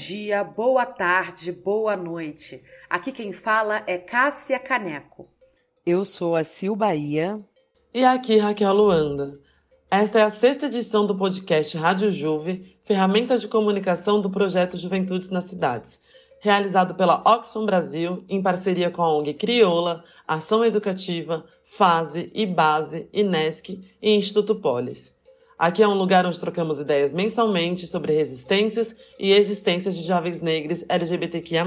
Bom dia, boa tarde, boa noite. Aqui quem fala é Cássia Caneco. Eu sou a Sil Bahia. E aqui Raquel Luanda. Esta é a sexta edição do podcast Rádio Juve, ferramenta de comunicação do projeto Juventudes nas Cidades, realizado pela Oxfam Brasil em parceria com a ONG Crioula, Ação Educativa, Fase, IBASE, INESC e Instituto Polis. Aqui é um lugar onde trocamos ideias mensalmente sobre resistências e existências de jovens negros LGBTQIA.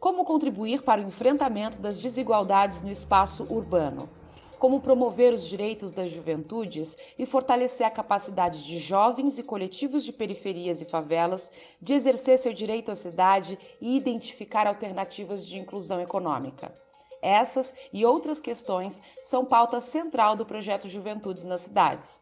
Como contribuir para o enfrentamento das desigualdades no espaço urbano? Como promover os direitos das juventudes e fortalecer a capacidade de jovens e coletivos de periferias e favelas de exercer seu direito à cidade e identificar alternativas de inclusão econômica? Essas e outras questões são pauta central do projeto Juventudes nas Cidades.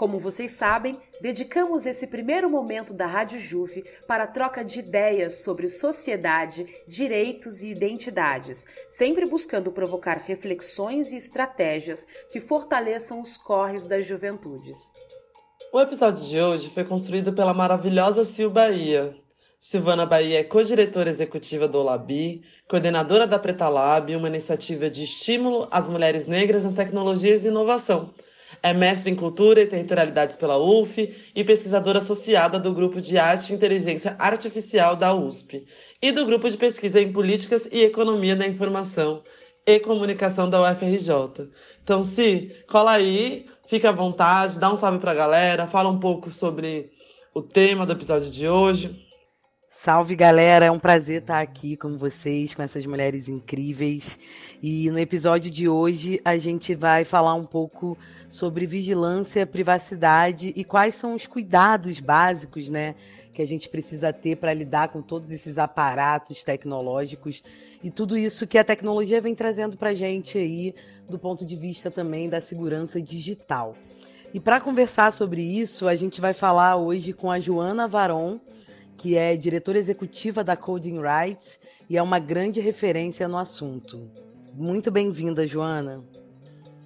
Como vocês sabem, dedicamos esse primeiro momento da Rádio Juve para a troca de ideias sobre sociedade, direitos e identidades, sempre buscando provocar reflexões e estratégias que fortaleçam os corres das juventudes. O episódio de hoje foi construído pela maravilhosa Sil Bahia, Silvana Bahia é co-diretora executiva do Olabi, coordenadora da Preta Lab, uma iniciativa de estímulo às mulheres negras nas tecnologias e inovação. É mestre em cultura e territorialidades pela UF e pesquisadora associada do Grupo de Arte e Inteligência Artificial da USP e do Grupo de Pesquisa em Políticas e Economia da Informação e Comunicação da UFRJ. Então, se cola aí, fica à vontade, dá um salve para a galera, fala um pouco sobre o tema do episódio de hoje. Salve galera, é um prazer estar aqui com vocês, com essas mulheres incríveis. E no episódio de hoje a gente vai falar um pouco sobre vigilância, privacidade e quais são os cuidados básicos, né, que a gente precisa ter para lidar com todos esses aparatos tecnológicos e tudo isso que a tecnologia vem trazendo para a gente aí do ponto de vista também da segurança digital. E para conversar sobre isso, a gente vai falar hoje com a Joana Varon que é diretora executiva da Coding Rights e é uma grande referência no assunto. Muito bem-vinda, Joana.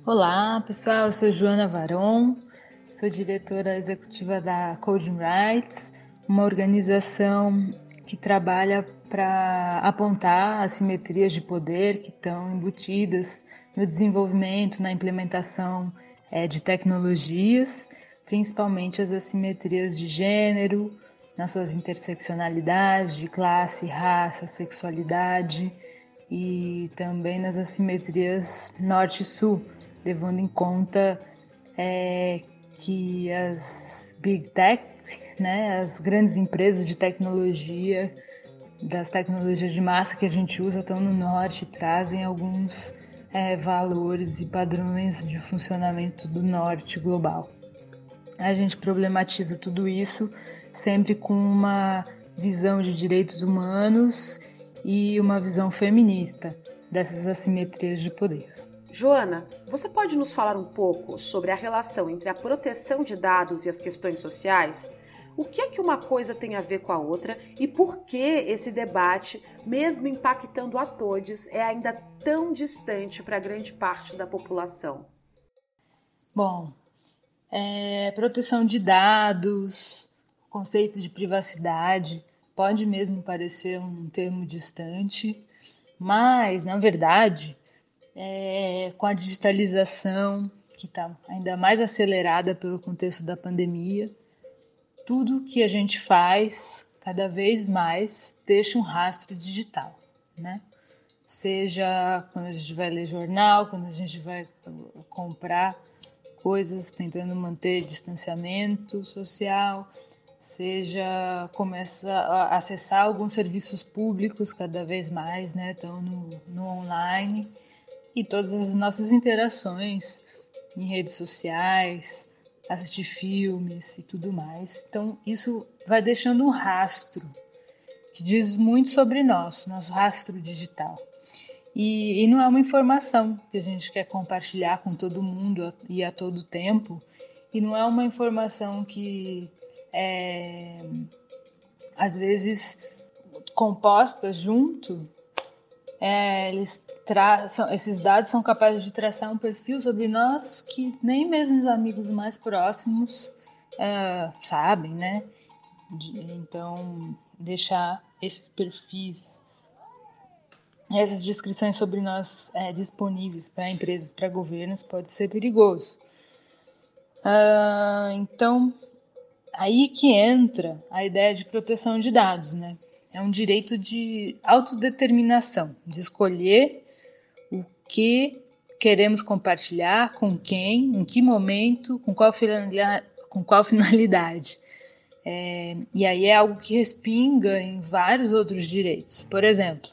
Olá, pessoal. Eu sou Joana Varon, sou diretora executiva da Coding Rights, uma organização que trabalha para apontar assimetrias de poder que estão embutidas no desenvolvimento, na implementação é, de tecnologias, principalmente as assimetrias de gênero, nas suas interseccionalidades de classe, raça, sexualidade e também nas assimetrias norte-sul, levando em conta é, que as big tech, né, as grandes empresas de tecnologia, das tecnologias de massa que a gente usa estão no norte trazem alguns é, valores e padrões de funcionamento do norte global. A gente problematiza tudo isso sempre com uma visão de direitos humanos e uma visão feminista dessas assimetrias de poder. Joana, você pode nos falar um pouco sobre a relação entre a proteção de dados e as questões sociais? O que é que uma coisa tem a ver com a outra e por que esse debate, mesmo impactando a todos, é ainda tão distante para grande parte da população? Bom, é, proteção de dados, conceito de privacidade pode mesmo parecer um termo distante, mas na verdade, é, com a digitalização que está ainda mais acelerada pelo contexto da pandemia, tudo que a gente faz cada vez mais deixa um rastro digital, né? Seja quando a gente vai ler jornal, quando a gente vai comprar coisas tentando manter distanciamento social, seja começa a acessar alguns serviços públicos cada vez mais, né? Estão no, no online e todas as nossas interações em redes sociais, assistir filmes e tudo mais. Então isso vai deixando um rastro que diz muito sobre nós, nosso rastro digital. E, e não é uma informação que a gente quer compartilhar com todo mundo e a todo tempo, e não é uma informação que é, às vezes composta junto é, eles traçam, esses dados são capazes de traçar um perfil sobre nós que nem mesmo os amigos mais próximos é, sabem, né? De, então, deixar esses perfis, essas descrições sobre nós é, disponíveis para empresas, para governos, pode ser perigoso. Uh, então, aí que entra a ideia de proteção de dados, né? É um direito de autodeterminação, de escolher o que queremos compartilhar, com quem, em que momento, com qual finalidade. Com qual finalidade. É, e aí é algo que respinga em vários outros direitos. Por exemplo,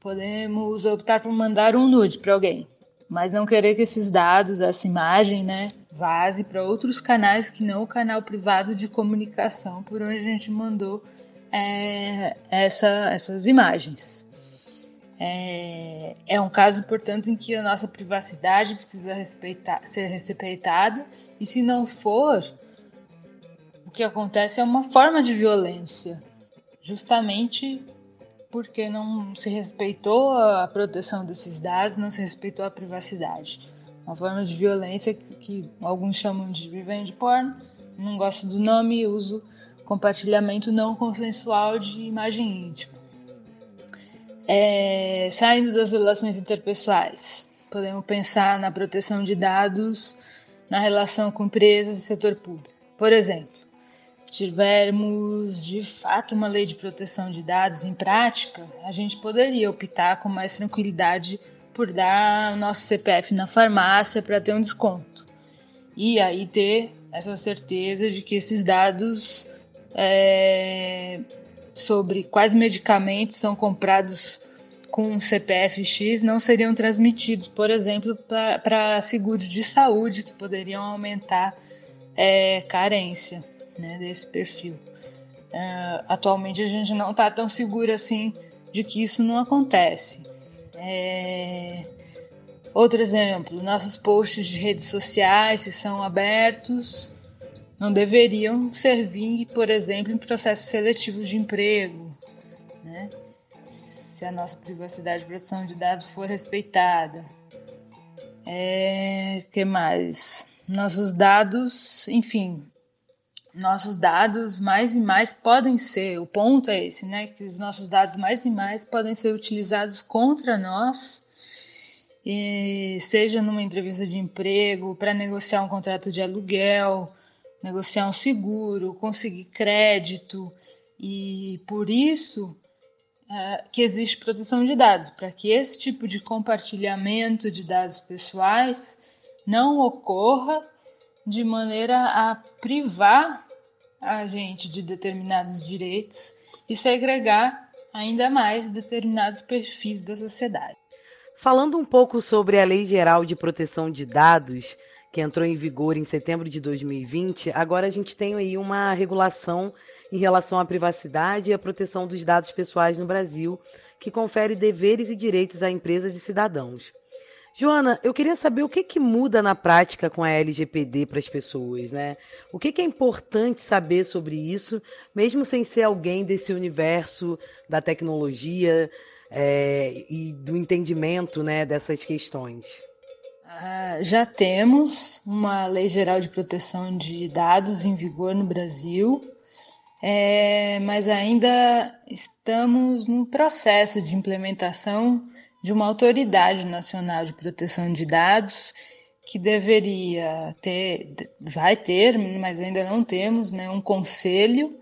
podemos optar por mandar um nude para alguém, mas não querer que esses dados, essa imagem, né, vaze para outros canais que não o canal privado de comunicação por onde a gente mandou é, essa, essas imagens. É, é, um caso, portanto, em que a nossa privacidade precisa respeitar, ser respeitada, e se não for, que acontece é uma forma de violência, justamente porque não se respeitou a proteção desses dados, não se respeitou a privacidade. Uma forma de violência que, que alguns chamam de revenge porn, não gosto do nome, uso compartilhamento não consensual de imagem íntima. É, saindo das relações interpessoais, podemos pensar na proteção de dados na relação com empresas e setor público. Por exemplo, tivermos de fato uma lei de proteção de dados em prática, a gente poderia optar com mais tranquilidade por dar o nosso CPF na farmácia para ter um desconto. E aí ter essa certeza de que esses dados é, sobre quais medicamentos são comprados com CPF X não seriam transmitidos, por exemplo, para seguros de saúde que poderiam aumentar é, carência né, desse perfil. Uh, atualmente a gente não está tão seguro assim de que isso não acontece. É... Outro exemplo, nossos posts de redes sociais, se são abertos, não deveriam servir, por exemplo, em processos seletivos de emprego, né? se a nossa privacidade e proteção de dados for respeitada. É, que mais? Nossos dados, enfim, nossos dados mais e mais podem ser, o ponto é esse, né? Que os nossos dados mais e mais podem ser utilizados contra nós, e seja numa entrevista de emprego, para negociar um contrato de aluguel, negociar um seguro, conseguir crédito, e por isso é, que existe proteção de dados, para que esse tipo de compartilhamento de dados pessoais não ocorra de maneira a privar a gente de determinados direitos e segregar ainda mais determinados perfis da sociedade. Falando um pouco sobre a Lei Geral de Proteção de Dados, que entrou em vigor em setembro de 2020, agora a gente tem aí uma regulação em relação à privacidade e à proteção dos dados pessoais no Brasil, que confere deveres e direitos a empresas e cidadãos. Joana, eu queria saber o que, que muda na prática com a LGPD para as pessoas, né? O que, que é importante saber sobre isso, mesmo sem ser alguém desse universo da tecnologia é, e do entendimento né, dessas questões? Ah, já temos uma lei geral de proteção de dados em vigor no Brasil, é, mas ainda estamos no processo de implementação de uma autoridade nacional de proteção de dados que deveria ter, vai ter, mas ainda não temos, né, um conselho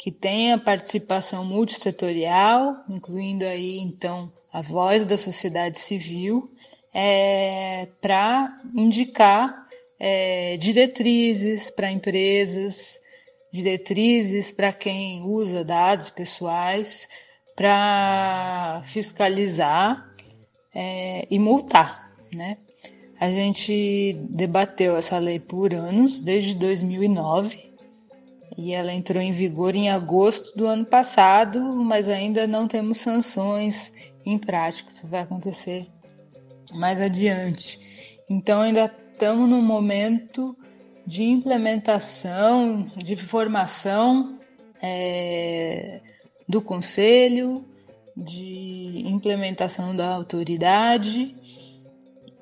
que tenha participação multissetorial, incluindo aí então a voz da sociedade civil, é, para indicar é, diretrizes para empresas, diretrizes para quem usa dados pessoais, para fiscalizar é, e multar, né? A gente debateu essa lei por anos, desde 2009, e ela entrou em vigor em agosto do ano passado, mas ainda não temos sanções em prática. Isso vai acontecer mais adiante. Então, ainda estamos num momento de implementação, de formação é, do conselho, de implementação da autoridade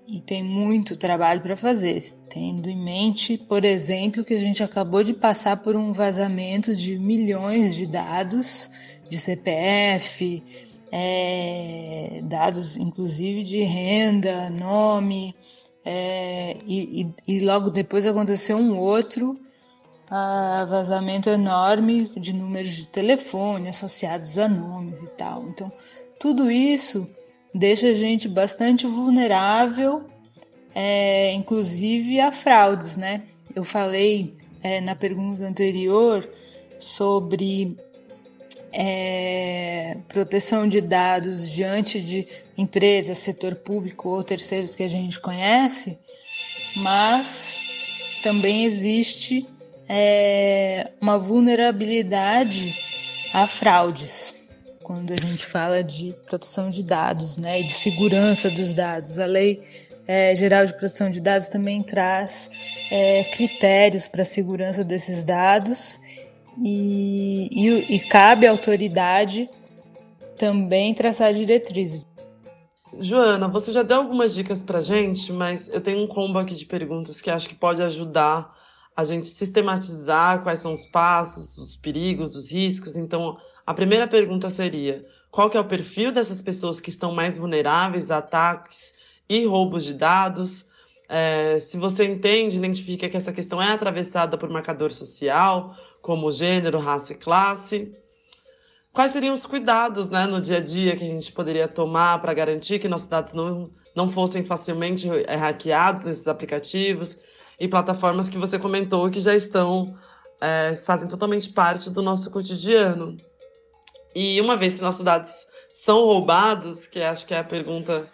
e tem muito trabalho para fazer, tendo em mente, por exemplo, que a gente acabou de passar por um vazamento de milhões de dados de CPF, é, dados inclusive de renda, nome, é, e, e, e, logo depois aconteceu um outro uh, vazamento enorme de números de telefone associados a nomes e tal. Então, tudo isso deixa a gente bastante vulnerável, é, inclusive a fraudes, né? Eu falei é, na pergunta anterior sobre é, proteção de dados diante de empresas, setor público ou terceiros que a gente conhece, mas também existe é, uma vulnerabilidade a fraudes quando a gente fala de proteção de dados, né, e de segurança dos dados. A lei é, geral de proteção de dados também traz é, critérios para a segurança desses dados e, e, e cabe à autoridade também traçar diretrizes. Joana, você já deu algumas dicas para gente, mas eu tenho um combo aqui de perguntas que acho que pode ajudar a gente sistematizar quais são os passos, os perigos, os riscos. Então, a primeira pergunta seria: qual que é o perfil dessas pessoas que estão mais vulneráveis a ataques e roubos de dados? É, se você entende, identifica que essa questão é atravessada por marcador social, como gênero, raça e classe. Quais seriam os cuidados né, no dia a dia que a gente poderia tomar para garantir que nossos dados não, não fossem facilmente hackeados nesses aplicativos e plataformas que você comentou que já estão, é, fazem totalmente parte do nosso cotidiano? E uma vez que nossos dados são roubados, que acho que é a pergunta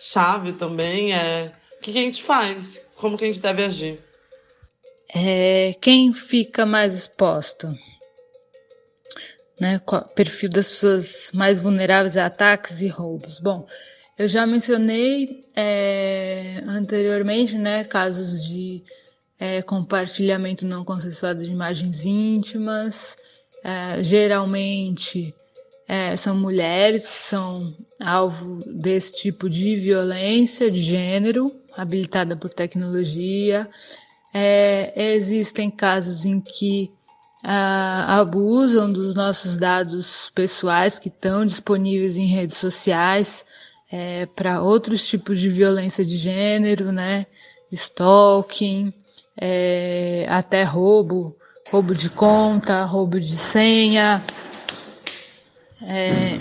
chave também, é o que a gente faz? Como que a gente deve agir? É, quem fica mais exposto? Né? Perfil das pessoas mais vulneráveis a ataques e roubos. Bom, eu já mencionei é, anteriormente né, casos de é, compartilhamento não consensuado de imagens íntimas. É, geralmente é, são mulheres que são alvo desse tipo de violência de gênero, habilitada por tecnologia. É, existem casos em que abusam dos nossos dados pessoais que estão disponíveis em redes sociais é, para outros tipos de violência de gênero, né? Stalking, é, até roubo, roubo de conta, roubo de senha. É,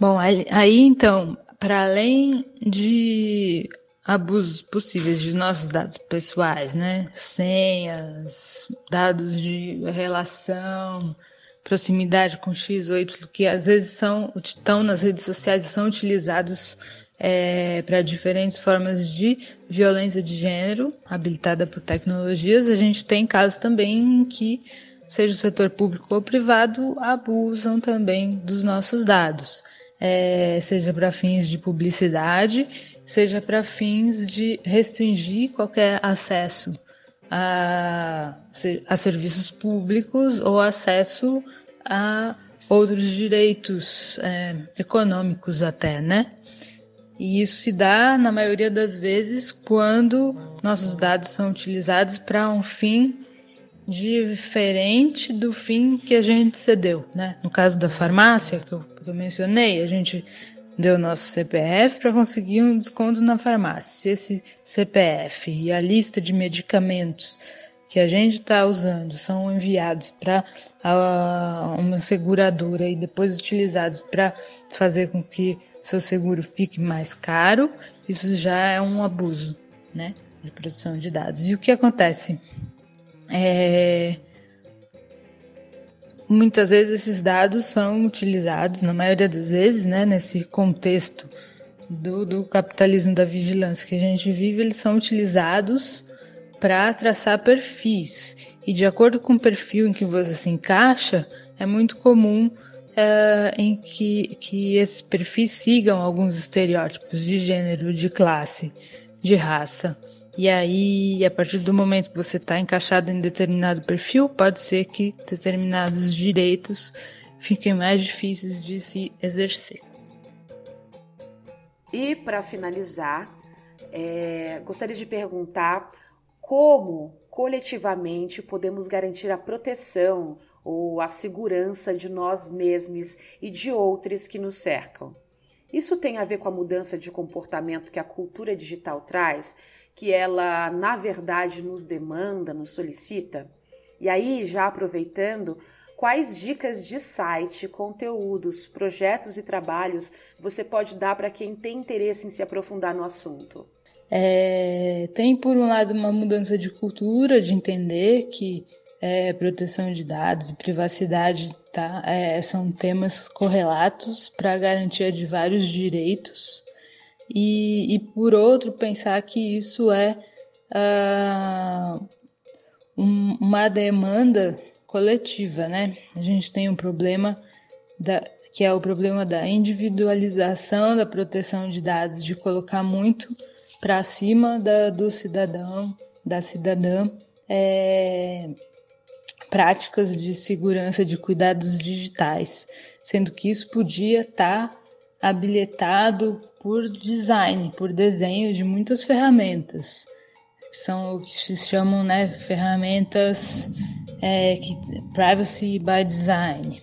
bom, aí, então, para além de abusos possíveis de nossos dados pessoais, né? Senhas, dados de relação, proximidade com X ou Y, que às vezes são, estão nas redes sociais e são utilizados é, para diferentes formas de violência de gênero, habilitada por tecnologias. A gente tem casos também em que, seja o setor público ou privado, abusam também dos nossos dados, é, seja para fins de publicidade seja para fins de restringir qualquer acesso a, a serviços públicos ou acesso a outros direitos é, econômicos até, né? E isso se dá na maioria das vezes quando nossos dados são utilizados para um fim diferente do fim que a gente cedeu, né? No caso da farmácia que eu, que eu mencionei, a gente deu nosso CPF para conseguir um desconto na farmácia. Se esse CPF e a lista de medicamentos que a gente está usando são enviados para uma seguradora e depois utilizados para fazer com que seu seguro fique mais caro, isso já é um abuso, né, de produção de dados. E o que acontece? É, muitas vezes esses dados são utilizados, na maioria das vezes, né, nesse contexto do, do capitalismo da vigilância que a gente vive, eles são utilizados para traçar perfis. E de acordo com o perfil em que você se encaixa, é muito comum é, em que, que esses perfis sigam alguns estereótipos de gênero, de classe, de raça. E aí, a partir do momento que você está encaixado em determinado perfil, pode ser que determinados direitos fiquem mais difíceis de se exercer. E para finalizar, é, gostaria de perguntar como coletivamente podemos garantir a proteção ou a segurança de nós mesmos e de outros que nos cercam. Isso tem a ver com a mudança de comportamento que a cultura digital traz, que ela, na verdade, nos demanda, nos solicita? E aí, já aproveitando, quais dicas de site, conteúdos, projetos e trabalhos você pode dar para quem tem interesse em se aprofundar no assunto? É, tem, por um lado, uma mudança de cultura, de entender que é, proteção de dados e privacidade tá, é, são temas correlatos para a garantia de vários direitos, e, e, por outro, pensar que isso é uh, um, uma demanda coletiva, né? A gente tem um problema da, que é o problema da individualização da proteção de dados, de colocar muito para cima da, do cidadão, da cidadã, é, práticas de segurança de cuidados digitais, sendo que isso podia estar tá habilitado por design, por desenho de muitas ferramentas. São o que se chamam né, ferramentas é, que, privacy by design.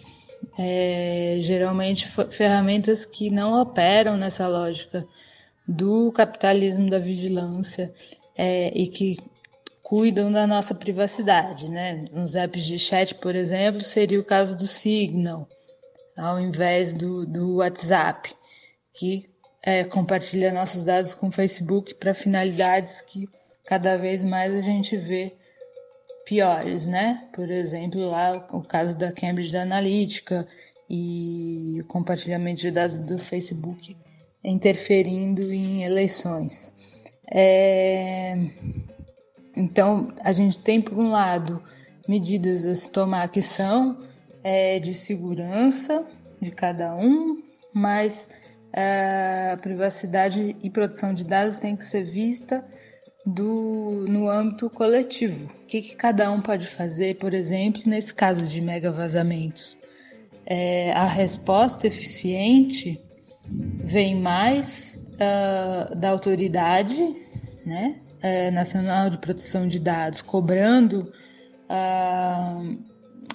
É, geralmente ferramentas que não operam nessa lógica do capitalismo da vigilância é, e que cuidam da nossa privacidade, né? Nos apps de chat, por exemplo, seria o caso do Signal, ao invés do, do WhatsApp, que é, compartilha nossos dados com o Facebook para finalidades que cada vez mais a gente vê piores, né? Por exemplo, lá o caso da Cambridge Analytica e o compartilhamento de dados do Facebook interferindo em eleições. É... Então, a gente tem, por um lado, medidas a se tomar que são é, de segurança de cada um, mas a privacidade e proteção de dados tem que ser vista do, no âmbito coletivo. O que, que cada um pode fazer, por exemplo, nesse caso de mega vazamentos? É, a resposta eficiente vem mais uh, da autoridade né, uh, nacional de proteção de dados, cobrando uh,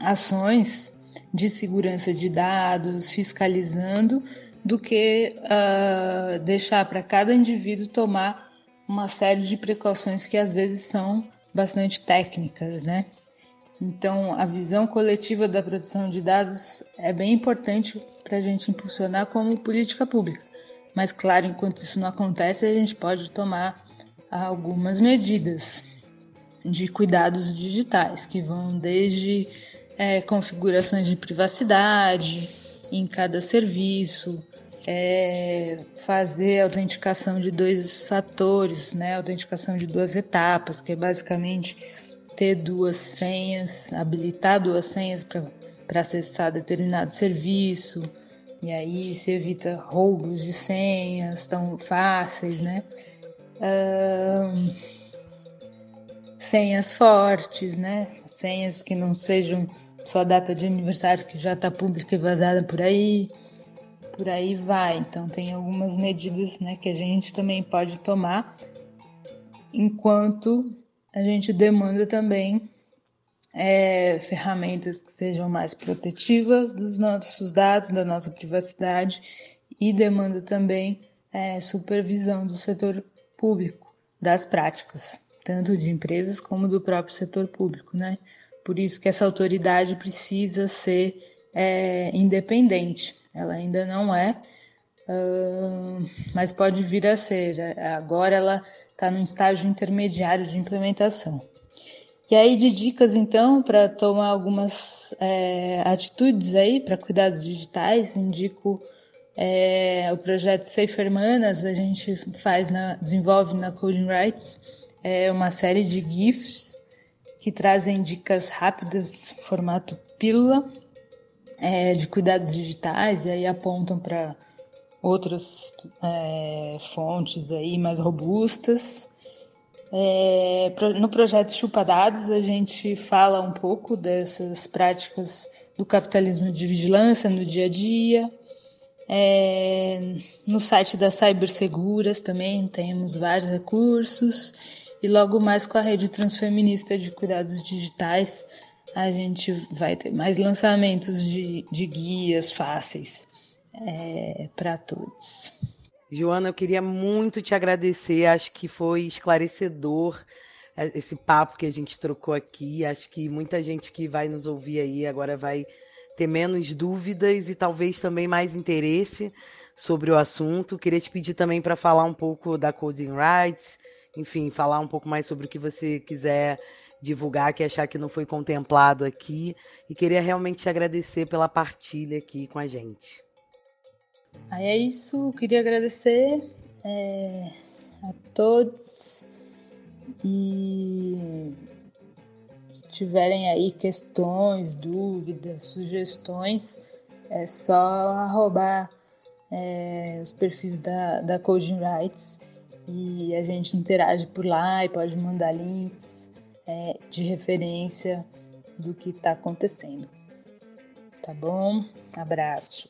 ações de segurança de dados, fiscalizando, do que ah, deixar para cada indivíduo tomar uma série de precauções que às vezes são bastante técnicas, né? Então, a visão coletiva da produção de dados é bem importante para a gente impulsionar como política pública. Mas, claro, enquanto isso não acontece, a gente pode tomar algumas medidas de cuidados digitais, que vão desde é, configurações de privacidade em cada serviço, é, fazer autenticação de dois fatores, né, autenticação de duas etapas, que é basicamente ter duas senhas, habilitar duas senhas para acessar determinado serviço, e aí se evita roubos de senhas tão fáceis, né? Uh, senhas fortes, né? Senhas que não sejam só data de aniversário que já está pública e vazada por aí, por aí vai. Então tem algumas medidas, né, que a gente também pode tomar enquanto a gente demanda também é, ferramentas que sejam mais protetivas dos nossos dados, da nossa privacidade e demanda também é, supervisão do setor público, das práticas, tanto de empresas como do próprio setor público, né? Por isso que essa autoridade precisa ser é, independente. Ela ainda não é, uh, mas pode vir a ser. Agora ela está num estágio intermediário de implementação. E aí de dicas então para tomar algumas é, atitudes aí para cuidados digitais, indico é, o projeto Safe Hermanas, a gente faz na, desenvolve na Coding Rights é uma série de GIFs que trazem dicas rápidas, formato pílula, é, de cuidados digitais, e aí apontam para outras é, fontes aí mais robustas É, no projeto Chupa Dados, a gente fala um pouco dessas práticas do capitalismo de vigilância no dia a dia. É, no site das Cyberseguras também temos vários recursos. E logo mais com a rede transfeminista de cuidados digitais, a gente vai ter mais lançamentos de, de guias fáceis é, para todos. Joana, eu queria muito te agradecer. Acho que foi esclarecedor é, esse papo que a gente trocou aqui. Acho que muita gente que vai nos ouvir aí agora vai ter menos dúvidas e talvez também mais interesse sobre o assunto. Queria te pedir também para falar um pouco da Coding Rights, enfim, falar um pouco mais sobre o que você quiser divulgar, que achar que não foi contemplado aqui. E queria realmente te agradecer pela partilha aqui com a gente. Aí é isso, queria agradecer é, a todos e se tiverem aí questões, dúvidas, sugestões, é só arrobar é, os perfis da, da Coding Rights e a gente interage por lá e pode mandar links é, de referência do que está acontecendo. Tá bom? Abraço.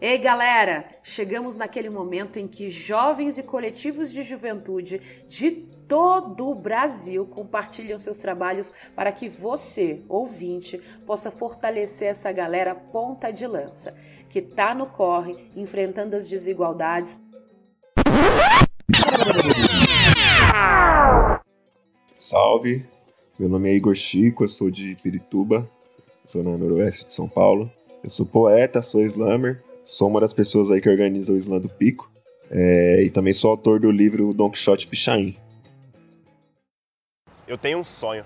Ei, galera! Chegamos naquele momento em que jovens e coletivos de juventude de todo o Brasil compartilham seus trabalhos para que você, ouvinte, possa fortalecer essa galera ponta de lança, que tá no corre, enfrentando as desigualdades. Salve! Meu nome é Igor Chico, eu sou de Pirituba, sou na noroeste de São Paulo. Eu sou poeta, sou slammer Sou uma das pessoas aí que organiza o Islã do Pico. É, e também sou autor do livro Don Quixote Pichain. Eu tenho um sonho.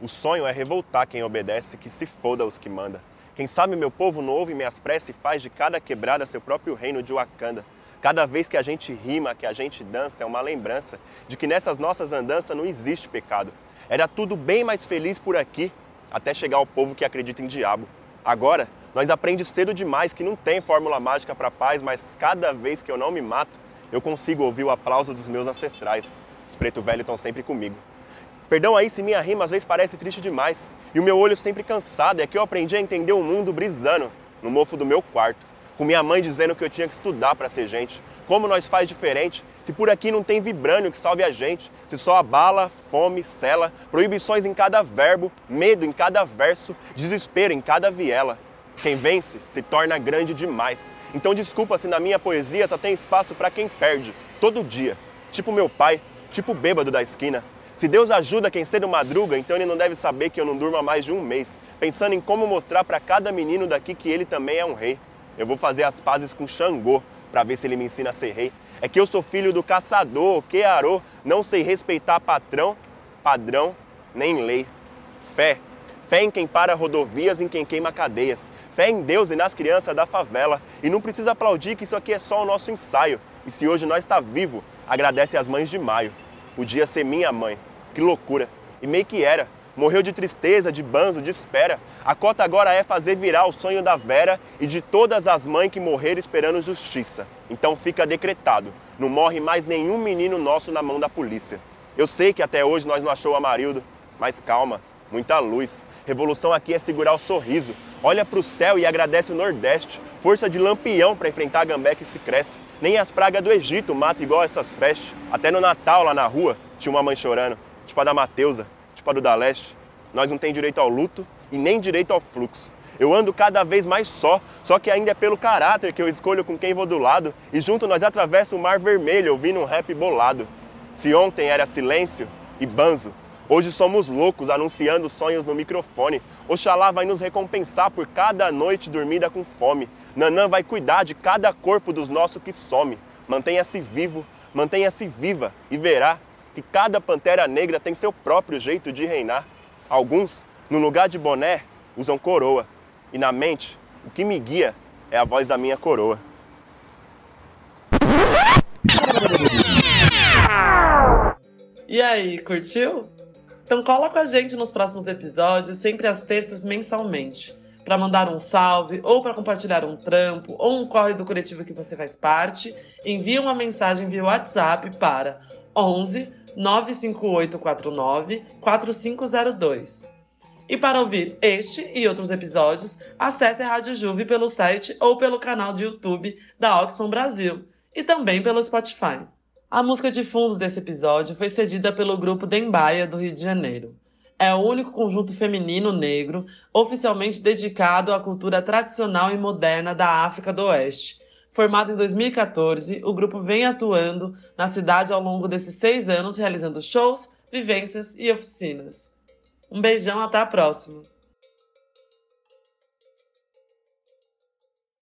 O sonho é revoltar quem obedece, que se foda os que manda. Quem sabe meu povo não ouve minhas preces e faz de cada quebrada seu próprio reino de Wakanda. Cada vez que a gente rima, que a gente dança, é uma lembrança de que nessas nossas andanças não existe pecado. Era tudo bem mais feliz por aqui, até chegar ao povo que acredita em diabo. Agora, nós aprendemos cedo demais que não tem fórmula mágica para paz, mas cada vez que eu não me mato, eu consigo ouvir o aplauso dos meus ancestrais. Os preto velho estão sempre comigo. Perdão aí se minha rima às vezes parece triste demais. E o meu olho sempre cansado é que eu aprendi a entender o mundo brisando no mofo do meu quarto. Com minha mãe dizendo que eu tinha que estudar para ser gente. Como nós faz diferente? Se por aqui não tem vibrânio que salve a gente, se só a bala, fome, cela, proibições em cada verbo, medo em cada verso, desespero em cada viela. Quem vence se torna grande demais. Então desculpa se na minha poesia só tem espaço para quem perde, todo dia. Tipo meu pai, tipo bêbado da esquina. Se Deus ajuda quem cedo madruga, então ele não deve saber que eu não durmo há mais de um mês, pensando em como mostrar para cada menino daqui que ele também é um rei. Eu vou fazer as pazes com Xangô, para ver se ele me ensina a ser rei. É que eu sou filho do caçador, que arô, não sei respeitar patrão, padrão, nem lei. Fé, fé em quem para rodovias, em quem queima cadeias. Fé em Deus e nas crianças da favela. E não precisa aplaudir que isso aqui é só o nosso ensaio. E se hoje nós está vivo, agradece às mães de maio. Podia ser minha mãe. Que loucura. E meio que era. Morreu de tristeza, de banzo, de espera. A cota agora é fazer virar o sonho da Vera e de todas as mães que morreram esperando justiça. Então fica decretado: não morre mais nenhum menino nosso na mão da polícia. Eu sei que até hoje nós não achou o Amarildo, mas calma, muita luz. Revolução aqui é segurar o sorriso. Olha para o céu e agradece o Nordeste. Força de lampião para enfrentar a gambé que se cresce. Nem as pragas do Egito matam igual essas pestes. Até no Natal, lá na rua, tinha uma mãe chorando. Tipo a da Mateusa, tipo a do da Leste. Nós não tem direito ao luto e nem direito ao fluxo. Eu ando cada vez mais só, só que ainda é pelo caráter que eu escolho com quem vou do lado. E junto nós atravessa o mar vermelho ouvindo um rap bolado. Se ontem era silêncio e banzo, Hoje somos loucos anunciando sonhos no microfone. Oxalá vai nos recompensar por cada noite dormida com fome. Nanã vai cuidar de cada corpo dos nossos que some. Mantenha-se vivo, mantenha-se viva e verá que cada pantera negra tem seu próprio jeito de reinar. Alguns, no lugar de boné, usam coroa. E na mente, o que me guia é a voz da minha coroa. E aí, curtiu? Então cola com a gente nos próximos episódios, sempre às terças mensalmente, para mandar um salve ou para compartilhar um trampo ou um corre do coletivo que você faz parte. Envie uma mensagem via WhatsApp para 11 95849 4502. E para ouvir este e outros episódios, acesse a Rádio Juve pelo site ou pelo canal de YouTube da Oxfam Brasil e também pelo Spotify. A música de fundo desse episódio foi cedida pelo grupo Dembaia do Rio de Janeiro. É o único conjunto feminino negro oficialmente dedicado à cultura tradicional e moderna da África do Oeste. Formado em 2014, o grupo vem atuando na cidade ao longo desses seis anos, realizando shows, vivências e oficinas. Um beijão, até a próxima!